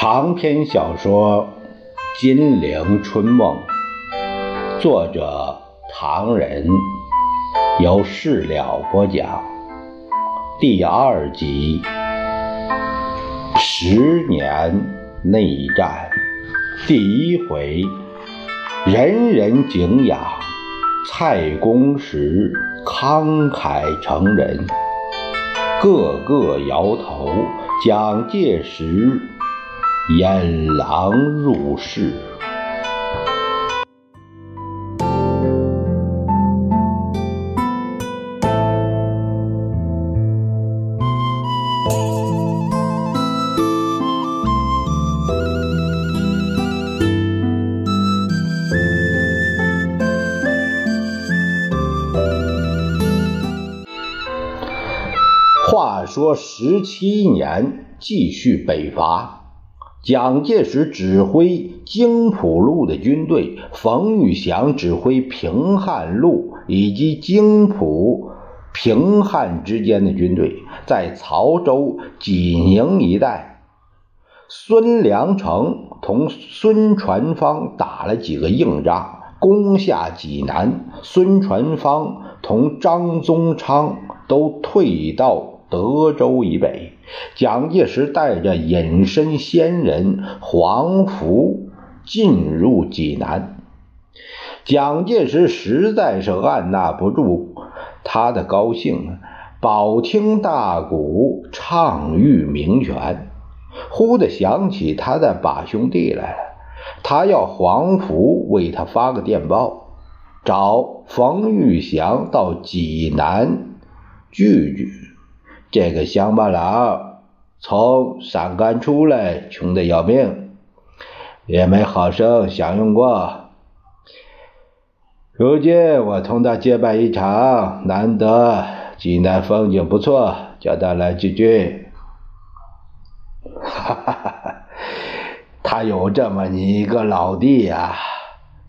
长篇小说《金陵春梦》，作者唐人，由事了播讲。第二集：十年内战，第一回，人人敬仰，蔡公时慷慨成人，个个摇头，蒋介石。引狼入室。话说十七年，继续北伐。蒋介石指挥京浦路的军队，冯玉祥指挥平汉路以及京浦、平汉之间的军队，在曹州、济宁一带。孙良诚同孙传芳打了几个硬仗，攻下济南。孙传芳同张宗昌都退到德州以北。蒋介石带着隐身仙人黄福进入济南。蒋介石实在是按捺不住他的高兴啊，饱听大鼓，唱誉名泉。忽的想起他的把兄弟来了，他要黄福为他发个电报，找冯玉祥到济南聚聚。这个乡巴佬从陕甘出来，穷得要命，也没好生享用过。如今我同他结拜一场，难得济南风景不错，叫他来聚聚。哈哈哈哈！他有这么你一个老弟呀，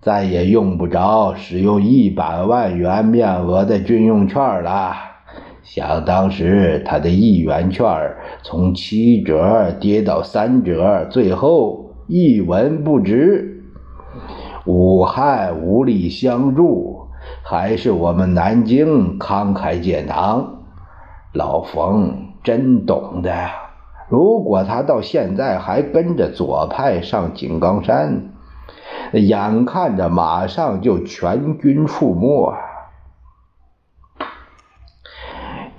再也用不着使用一百万元面额的军用券了。想当时，他的一元券从七折跌到三折，最后一文不值。武汉无力相助，还是我们南京慷慨解囊。老冯真懂的。如果他到现在还跟着左派上井冈山，眼看着马上就全军覆没。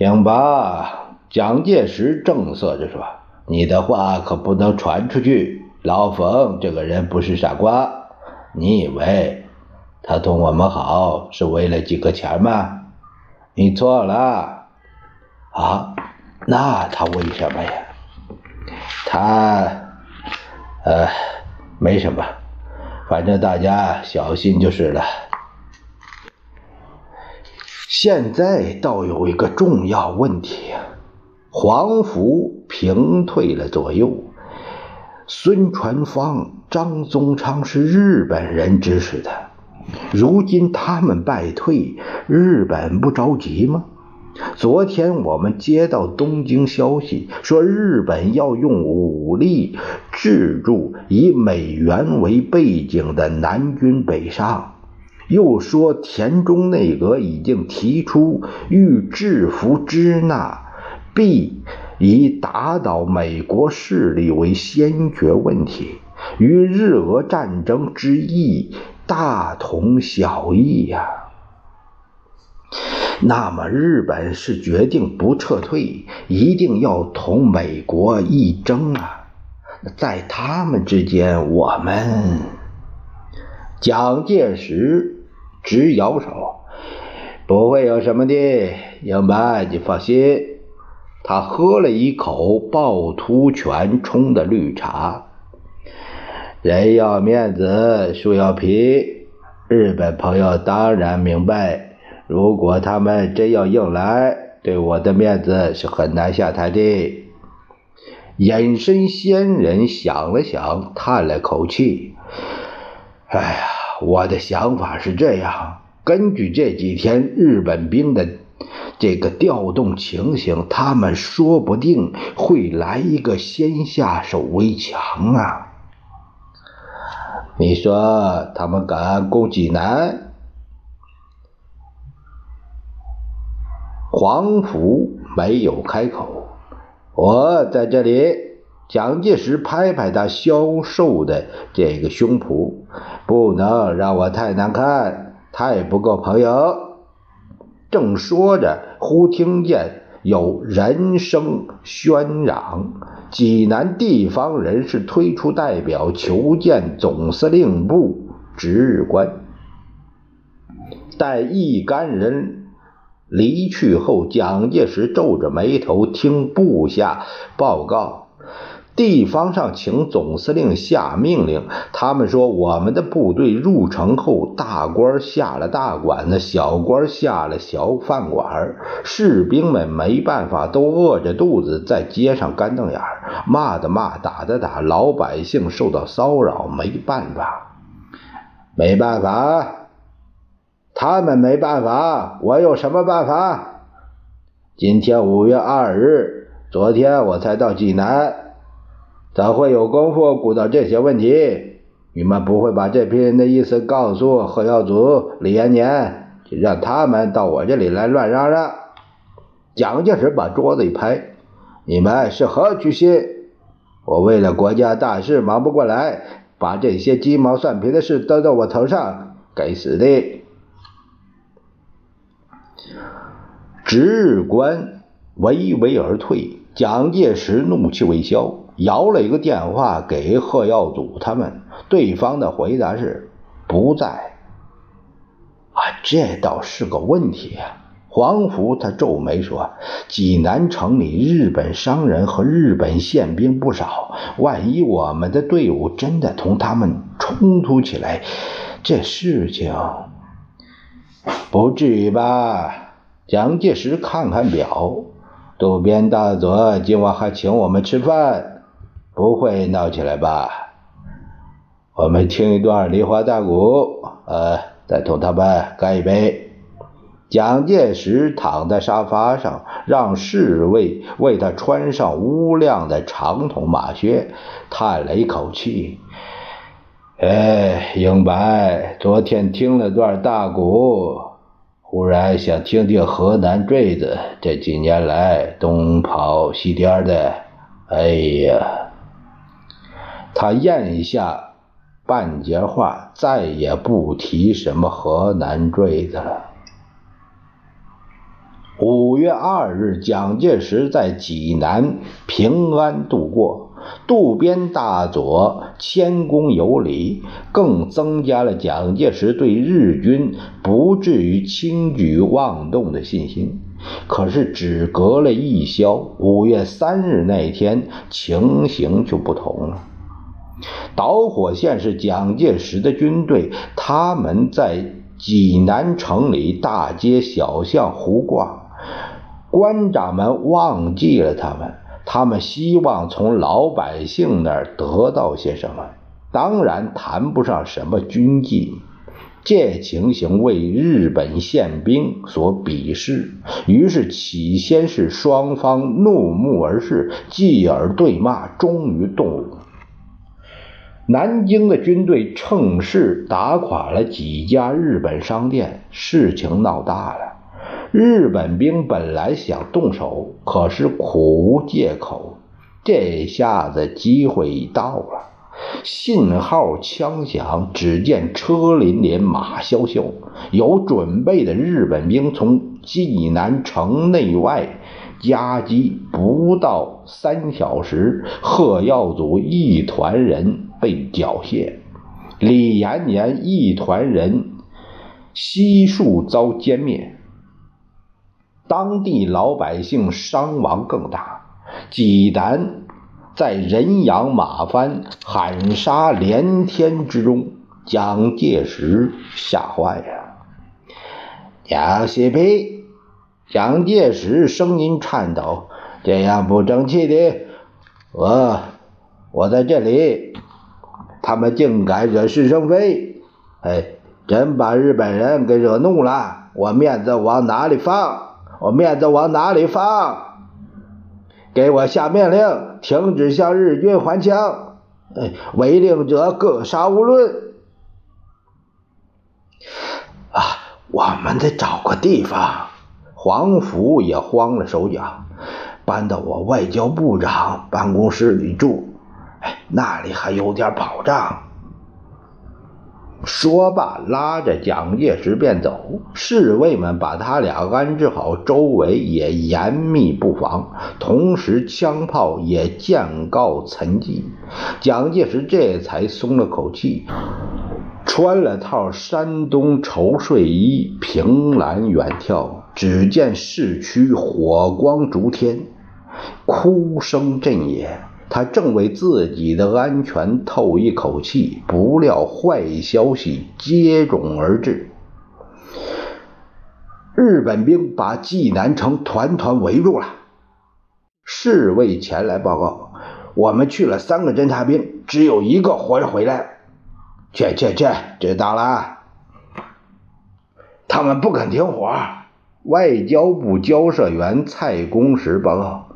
行吧，蒋介石正色着说：“你的话可不能传出去。老冯这个人不是傻瓜，你以为他同我们好是为了几个钱吗？你错了。啊，那他为什么呀？他，呃，没什么，反正大家小心就是了。”现在倒有一个重要问题，黄福平退了左右，孙传芳、张宗昌是日本人指使的，如今他们败退，日本不着急吗？昨天我们接到东京消息，说日本要用武力制住以美元为背景的南军北上。又说田中内阁已经提出，欲制服支那，必以打倒美国势力为先决问题，与日俄战争之意大同小异呀。那么日本是决定不撤退，一定要同美国一争啊！在他们之间，我们蒋介石。直摇手，不会有什么的，英白，你放心。他喝了一口趵突泉冲的绿茶。人要面子，树要皮。日本朋友当然明白，如果他们真要硬来，对我的面子是很难下台的。隐身仙人想了想，叹了口气：“哎呀。”我的想法是这样：根据这几天日本兵的这个调动情形，他们说不定会来一个先下手为强啊！你说他们敢攻济南？黄甫没有开口。我在这里。蒋介石拍拍他消瘦的这个胸脯，不能让我太难看，太不够朋友。正说着，忽听见有人声喧嚷，济南地方人士推出代表求见总司令部值日官。待一干人离去后，蒋介石皱着眉头听部下报告。地方上请总司令下命令，他们说我们的部队入城后，大官下了大馆子，小官下了小饭馆，士兵们没办法，都饿着肚子在街上干瞪眼骂的骂，打的打，老百姓受到骚扰，没办法，没办法，他们没办法，我有什么办法？今天五月二日，昨天我才到济南。怎会有功夫顾到这些问题？你们不会把这批人的意思告诉贺耀祖、李延年，让他们到我这里来乱嚷嚷？蒋介石把桌子一拍：“你们是何居心？我为了国家大事忙不过来，把这些鸡毛蒜皮的事都到我头上，该死的！”值日官微微而退，蒋介石怒气未消。摇了一个电话给贺耀祖他们，对方的回答是不在。啊，这倒是个问题啊！黄福他皱眉说：“济南城里日本商人和日本宪兵不少，万一我们的队伍真的同他们冲突起来，这事情不至于吧？”蒋介石看看表，渡边大佐今晚还请我们吃饭。不会闹起来吧？我们听一段梨花大鼓，呃，再同他们干一杯。蒋介石躺在沙发上，让侍卫为他穿上乌亮的长筒马靴，叹了一口气：“哎，英白，昨天听了段大鼓，忽然想听听河南坠子。这几年来东跑西颠的，哎呀！”他咽下半截话，再也不提什么河南坠子了。五月二日，蒋介石在济南平安度过。渡边大佐谦恭有礼，更增加了蒋介石对日军不至于轻举妄动的信心。可是，只隔了一宵，五月三日那天，情形就不同了。导火线是蒋介石的军队，他们在济南城里大街小巷胡逛，官长们忘记了他们，他们希望从老百姓那儿得到些什么，当然谈不上什么军纪。这情形为日本宪兵所鄙视，于是起先是双方怒目而视，继而对骂，终于动武。南京的军队趁势打垮了几家日本商店，事情闹大了。日本兵本来想动手，可是苦无借口。这下子机会到了，信号枪响，只见车林林，马萧萧，有准备的日本兵从济南城内外夹击。不到三小时，贺耀祖一团人。被缴械，李延年一团人悉数遭歼灭，当地老百姓伤亡更大。济南在人仰马翻、喊杀连天之中，蒋介石吓坏了。蒋西皮，蒋介石声音颤抖：“这样不争气的，我我在这里。”他们竟敢惹是生非，哎，真把日本人给惹怒了，我面子往哪里放？我面子往哪里放？给我下命令，停止向日军还枪，违令者各杀无论。啊，我们得找个地方。黄甫也慌了手脚，搬到我外交部长办公室里住，那里还有点保障。说罢，拉着蒋介石便走。侍卫们把他俩安置好，周围也严密布防，同时枪炮也渐告沉寂。蒋介石这才松了口气，穿了套山东绸睡衣，凭栏远眺。只见市区火光烛天，哭声震野。他正为自己的安全透一口气，不料坏消息接踵而至。日本兵把济南城团团围住了。侍卫前来报告：我们去了三个侦察兵，只有一个活着回来。去去去，知道了。他们不肯停火。外交部交涉员蔡公时报告。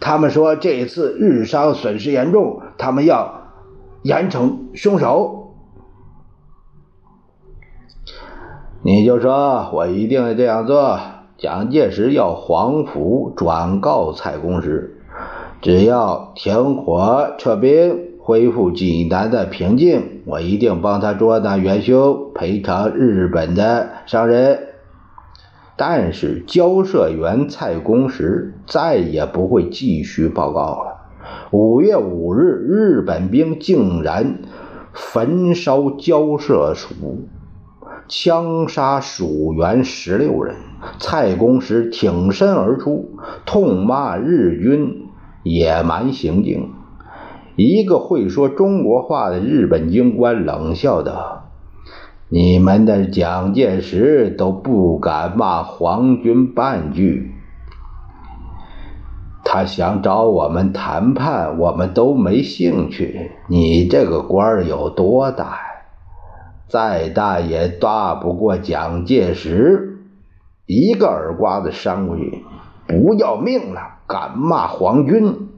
他们说这次日商损失严重，他们要严惩凶手。你就说我一定这样做。蒋介石要黄埔转告蔡公时，只要停火、撤兵、恢复济南的平静，我一定帮他捉拿元凶，赔偿日本的商人。但是交涉员蔡公时再也不会继续报告了。五月五日，日本兵竟然焚烧交涉署，枪杀蜀员十六人。蔡公时挺身而出，痛骂日军野蛮行径。一个会说中国话的日本军官冷笑道。你们的蒋介石都不敢骂皇军半句，他想找我们谈判，我们都没兴趣。你这个官有多大？再大也大不过蒋介石。一个耳刮子扇过去，不要命了？敢骂皇军？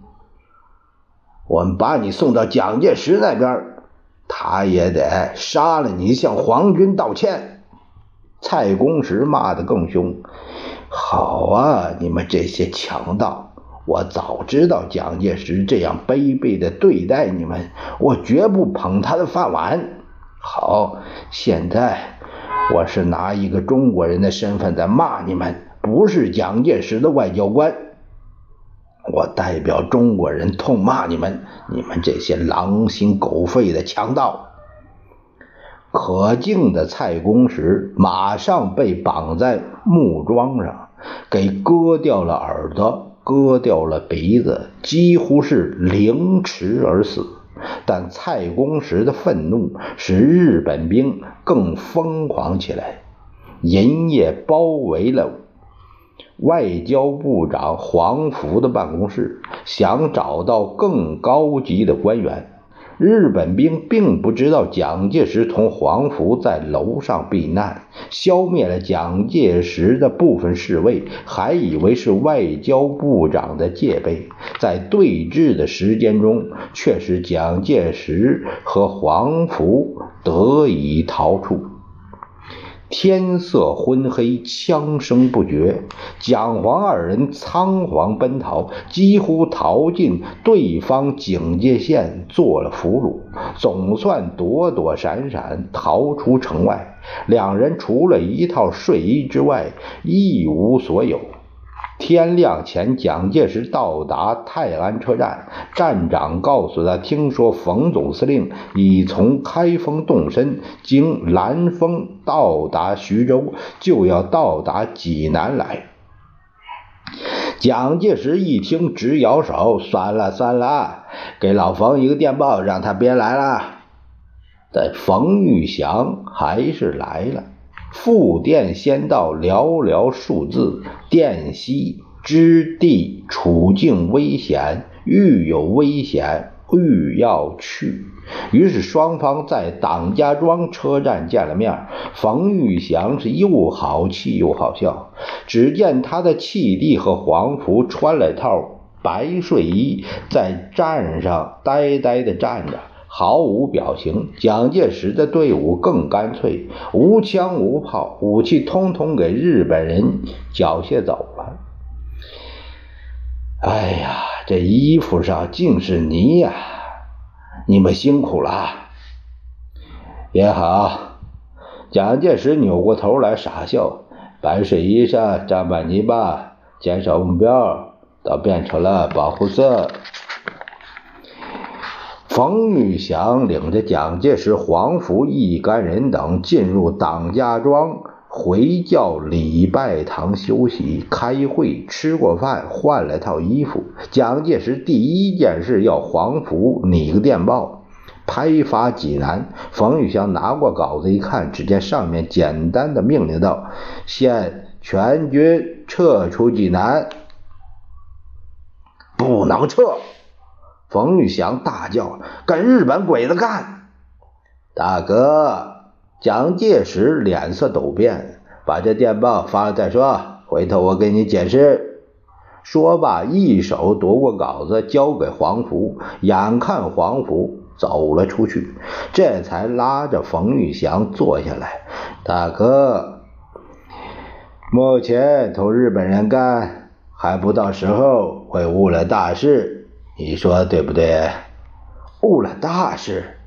我们把你送到蒋介石那边。他也得杀了你，向皇军道歉。蔡公时骂得更凶。好啊，你们这些强盗！我早知道蒋介石这样卑鄙的对待你们，我绝不捧他的饭碗。好，现在我是拿一个中国人的身份在骂你们，不是蒋介石的外交官。我代表中国人痛骂你们，你们这些狼心狗肺的强盗！可敬的蔡公时马上被绑在木桩上，给割掉了耳朵，割掉了鼻子，几乎是凌迟而死。但蔡公时的愤怒使日本兵更疯狂起来，银夜包围了。外交部长黄福的办公室想找到更高级的官员。日本兵并不知道蒋介石同黄福在楼上避难，消灭了蒋介石的部分侍卫，还以为是外交部长的戒备。在对峙的时间中，却使蒋介石和黄福得以逃出。天色昏黑，枪声不绝，蒋黄二人仓皇奔逃，几乎逃进对方警戒线，做了俘虏，总算躲躲闪闪逃出城外。两人除了一套睡衣之外，一无所有。天亮前，蒋介石到达泰安车站，站长告诉他，听说冯总司令已从开封动身，经兰丰到达徐州，就要到达济南来。蒋介石一听，直摇手：“算了算了，给老冯一个电报，让他别来了。”但冯玉祥还是来了。复电先到，寥寥数字：电西之地处境危险，遇有危险，欲要去。于是双方在党家庄车站见了面。冯玉祥是又好气又好笑。只见他的契弟和黄福穿了套白睡衣，在站上呆呆地站着，毫无表情。蒋介石的队伍更干脆，无枪无炮，武器通通给日本人缴械走了。哎呀，这衣服上尽是泥呀！你们辛苦了，也好。蒋介石扭过头来傻笑，白水衣上沾满泥巴，减少目标，倒变成了保护色。冯玉祥领着蒋介石、黄福一干人等进入党家庄。回教礼拜堂休息、开会、吃过饭，换了套衣服。蒋介石第一件事要黄福拟个电报，拍发济南。冯玉祥拿过稿子一看，只见上面简单的命令道：“现全军撤出济南。”不能撤！冯玉祥大叫：“跟日本鬼子干！”大哥。蒋介石脸色陡变，把这电报发了再说，回头我给你解释。说罢，一手夺过稿子，交给黄福。眼看黄福走了出去，这才拉着冯玉祥坐下来。大哥，目前同日本人干还不到时候，会误了大事，你说对不对？误了大事。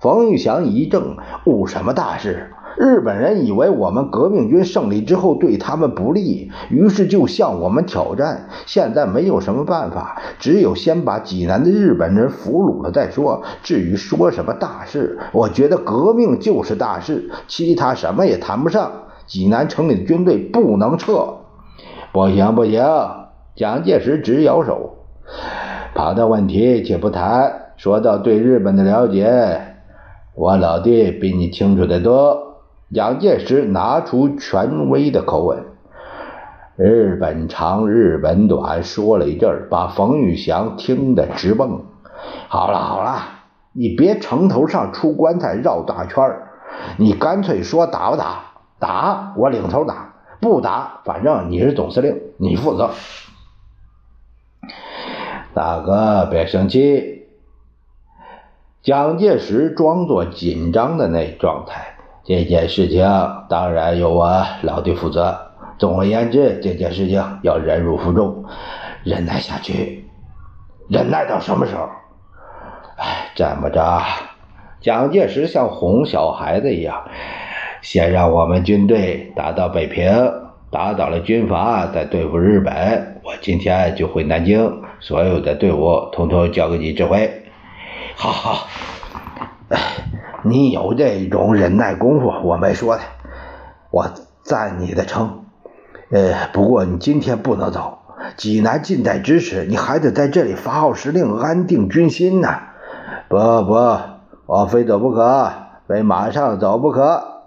冯玉祥一怔：“误什么大事？日本人以为我们革命军胜利之后对他们不利，于是就向我们挑战。现在没有什么办法，只有先把济南的日本人俘虏了再说。至于说什么大事，我觉得革命就是大事，其他什么也谈不上。济南城里的军队不能撤。不行，不行！”蒋介石直摇手：“跑的问题且不谈，说到对日本的了解。”我老弟比你清楚得多。蒋介石拿出权威的口吻：“日本长，日本短。”说了一阵把冯玉祥听得直蹦。好了好了，你别城头上出棺材绕大圈儿你干脆说打不打？打，我领头打；不打，反正你是总司令，你负责。大哥，别生气。蒋介石装作紧张的那状态，这件事情当然由我老弟负责。总而言之，这件事情要忍辱负重，忍耐下去。忍耐到什么时候？哎，这么着，蒋介石像哄小孩子一样，先让我们军队打到北平，打倒了军阀，再对付日本。我今天就回南京，所有的队伍统统交给你指挥。好好，你有这种忍耐功夫，我没说的，我赞你的成。呃，不过你今天不能走，济南近在咫尺，你还得在这里发号施令，安定军心呢。不不，我非走不可，非马上走不可。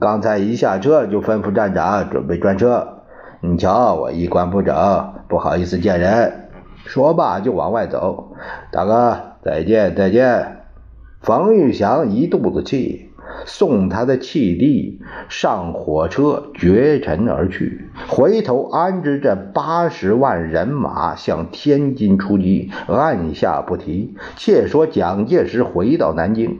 刚才一下车就吩咐站长准备专车，你瞧我衣冠不整，不好意思见人。说罢就往外走，大哥。再见，再见。冯玉祥一肚子气，送他的契弟上火车，绝尘而去。回头安置这八十万人马向天津出击，按下不提。且说蒋介石回到南京，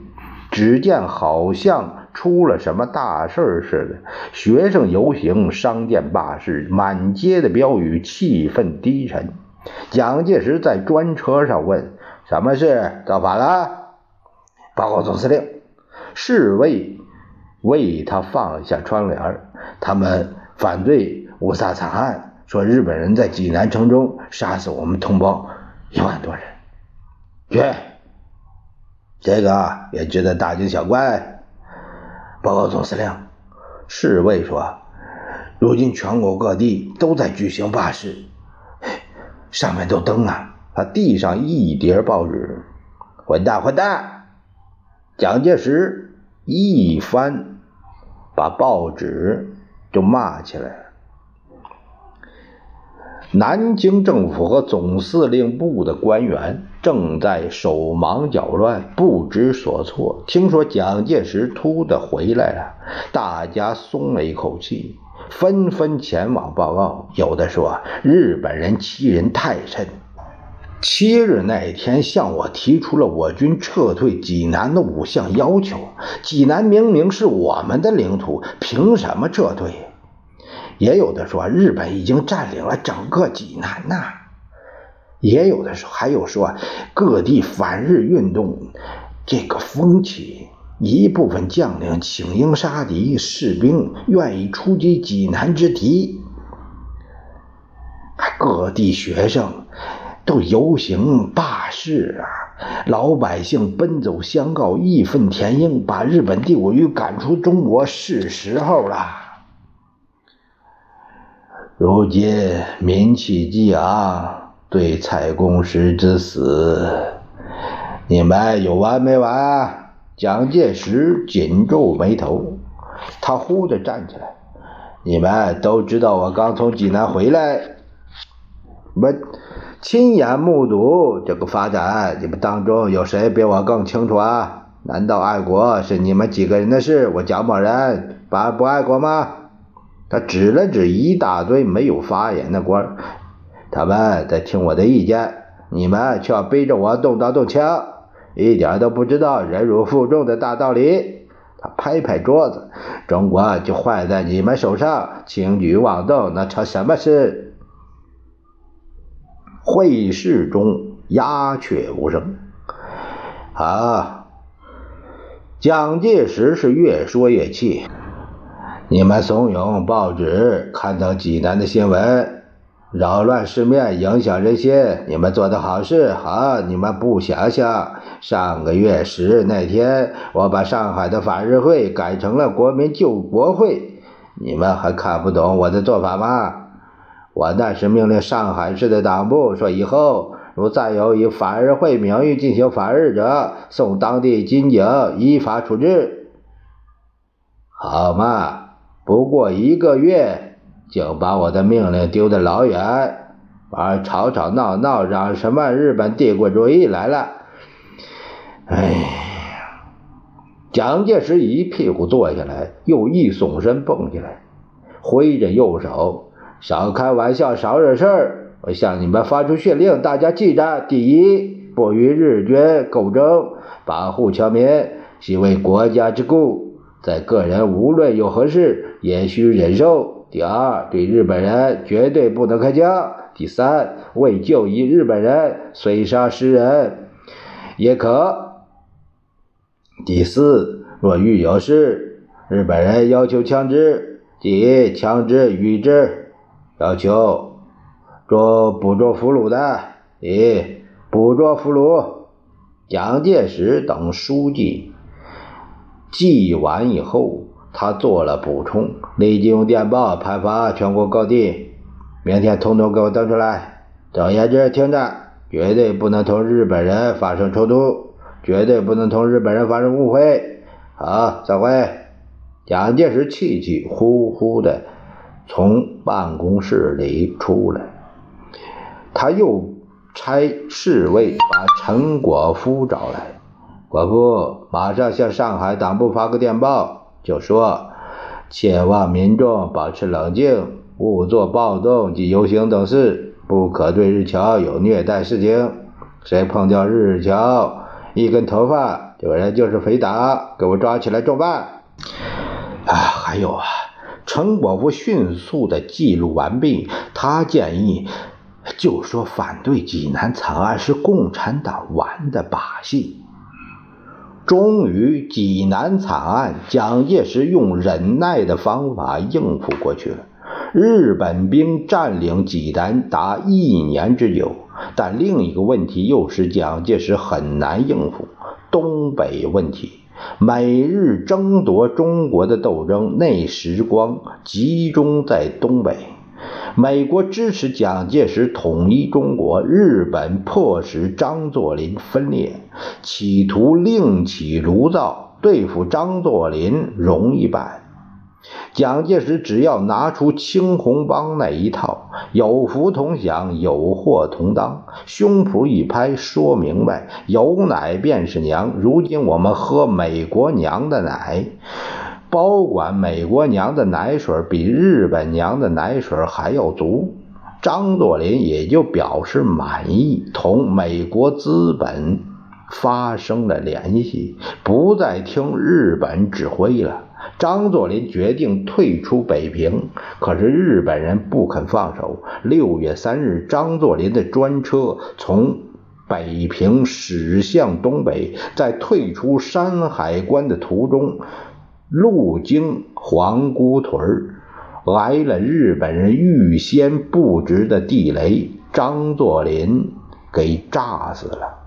只见好像出了什么大事似的，学生游行，商店罢市，满街的标语，气氛低沉。蒋介石在专车上问。什么事？造反了？报告总司令，侍卫为他放下窗帘他们反对五卅惨案，说日本人在济南城中杀死我们同胞一万多人。去，这个也值得大惊小怪。报告总司令，侍卫说，如今全国各地都在举行罢市，上面都登了。他递上一叠报纸，混蛋，混蛋！蒋介石一翻，把报纸就骂起来了。南京政府和总司令部的官员正在手忙脚乱、不知所措。听说蒋介石突的回来了，大家松了一口气，纷纷前往报告。有的说日本人欺人太甚。七日那天，向我提出了我军撤退济南的五项要求。济南明明是我们的领土，凭什么撤退？也有的说，日本已经占领了整个济南呐。也有的说，还有说，各地反日运动这个风起，一部分将领请缨杀敌，士兵愿意出击济南之敌，各地学生。都游行罢市啊！老百姓奔走相告，义愤填膺，把日本帝国主义赶出中国是时候了。如今民气激昂，对蔡公时之死，你们有完没完？蒋介石紧皱眉头，他忽地站起来：“你们都知道，我刚从济南回来，我。”亲眼目睹这个发展，你们当中有谁比我更清楚啊？难道爱国是你们几个人的事？我蒋某人不不爱国吗？他指了指一大堆没有发言的官，他们在听我的意见，你们却要背着我动刀动枪，一点都不知道忍辱负重的大道理。他拍拍桌子，中国就坏在你们手上，轻举妄动，那成什么事？会议室中鸦雀无声。啊，蒋介石是越说越气。你们怂恿报纸刊登济南的新闻，扰乱市面，影响人心。你们做的好事，好，你们不想想，上个月十日那天，我把上海的反日会改成了国民救国会，你们还看不懂我的做法吗？我那时命令上海市的党部说：“以后如再有以反日会名誉进行反日者，送当地军警依法处置。”好嘛，不过一个月，就把我的命令丢得老远，而吵吵闹闹嚷什么日本帝国主义来了。哎呀！蒋介石一屁股坐下来，又一耸身蹦起来，挥着右手。少开玩笑，少惹事儿。我向你们发出训令，大家记着：第一，不与日军斗争，保护侨民，系为国家之故。在个人无论有何事，也需忍受。第二，对日本人绝对不能开枪。第三，为救一日本人，虽杀十人也可。第四，若遇有事，日本人要求枪支，即枪支与之。要求捉捕捉俘虏的，以，捕捉俘虏。蒋介石等书记记完以后，他做了补充，立即用电报派发全国各地。明天统统给我登出来。总言之，听着，绝对不能同日本人发生冲突，绝对不能同日本人发生误会。好，散会。蒋介石气气呼呼的。从办公室里出来，他又差侍卫把陈果夫找来。果夫马上向上海党部发个电报，就说：切望民众保持冷静，勿做暴动及游行等事，不可对日侨有虐待事情。谁碰掉日侨一根头发，这个人就是匪党，给我抓起来重办。啊，还有啊。陈果夫迅速的记录完毕。他建议，就说反对济南惨案是共产党玩的把戏。终于，济南惨案，蒋介石用忍耐的方法应付过去了。日本兵占领济南达一年之久，但另一个问题又使蒋介石很难应付——东北问题。美日争夺中国的斗争，那时光集中在东北。美国支持蒋介石统一中国，日本迫使张作霖分裂，企图另起炉灶对付张作霖容易办。蒋介石只要拿出青红帮那一套，有福同享，有祸同当，胸脯一拍，说明白，有奶便是娘。如今我们喝美国娘的奶，保管美国娘的奶水比日本娘的奶水还要足。张作霖也就表示满意，同美国资本发生了联系，不再听日本指挥了。张作霖决定退出北平，可是日本人不肯放手。六月三日，张作霖的专车从北平驶向东北，在退出山海关的途中，路经皇姑屯挨了日本人预先布置的地雷，张作霖给炸死了。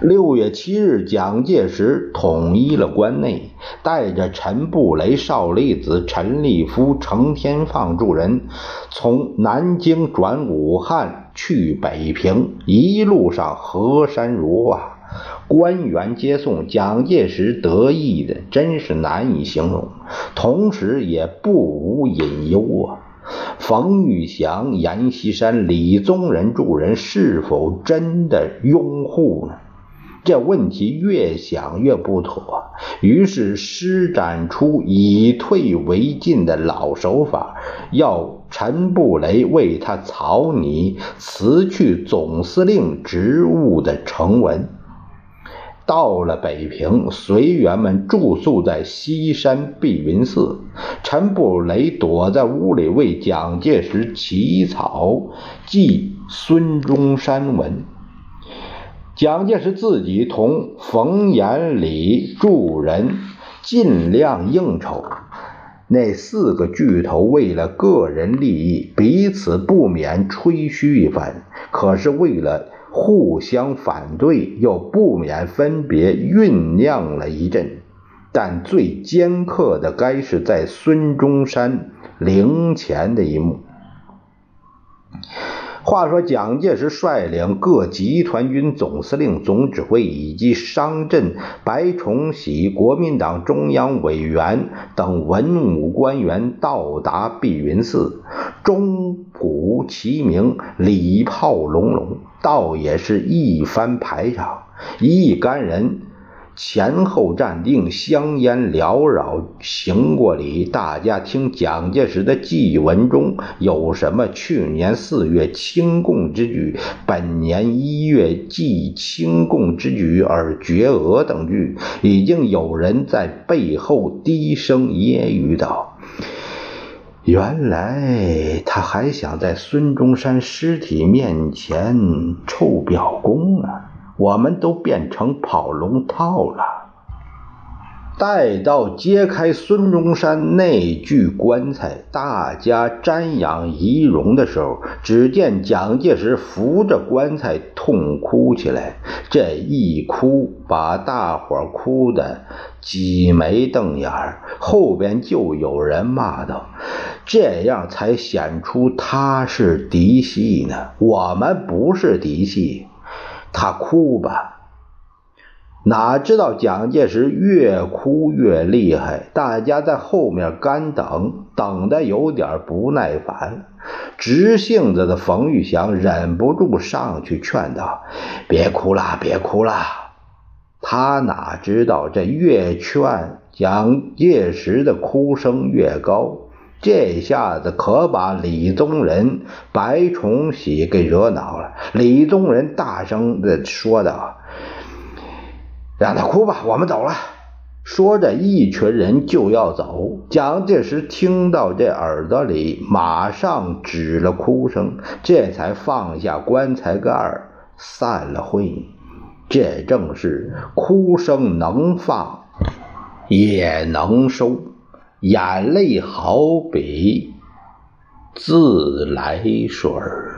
六月七日，蒋介石统一了关内，带着陈布雷、邵力子、陈立夫、程天放诸人，从南京转武汉去北平，一路上河山如画，官员接送。蒋介石得意的真是难以形容，同时也不无隐忧啊。冯玉祥、阎锡山、李宗仁诸人是否真的拥护呢？这问题越想越不妥，于是施展出以退为进的老手法，要陈布雷为他草拟辞去总司令职务的呈文。到了北平，随员们住宿在西山碧云寺，陈布雷躲在屋里为蒋介石起草记孙中山文。蒋介石自己同冯延礼诸人尽量应酬，那四个巨头为了个人利益，彼此不免吹嘘一番；可是为了互相反对，又不免分别酝酿了一阵。但最尖刻的，该是在孙中山陵前的一幕。话说，蒋介石率领各集团军总司令、总指挥以及商震、白崇禧国民党中央委员等文武官员到达碧云寺，钟鼓齐鸣，礼炮隆隆，倒也是一番排场，一干人。前后站定，香烟缭绕，行过礼。大家听蒋介石的祭文中有什么？去年四月清共之举，本年一月祭清共之举而绝额等句，已经有人在背后低声揶揄道：“原来他还想在孙中山尸体面前臭表功啊！”我们都变成跑龙套了。待到揭开孙中山那具棺材，大家瞻仰遗容的时候，只见蒋介石扶着棺材痛哭起来。这一哭，把大伙哭得挤眉瞪眼后边就有人骂道：“这样才显出他是嫡系呢，我们不是嫡系。”他哭吧，哪知道蒋介石越哭越厉害，大家在后面干等，等的有点不耐烦。直性子的冯玉祥忍不住上去劝道：“别哭了，别哭了。”他哪知道这越劝，蒋介石的哭声越高。这下子可把李宗仁、白崇禧给惹恼了。李宗仁大声的说道：“让他哭吧，我们走了。”说着，一群人就要走。蒋介石听到这耳朵里，马上止了哭声，这才放下棺材盖散了会。这正是哭声能放，也能收。眼泪好比自来水儿。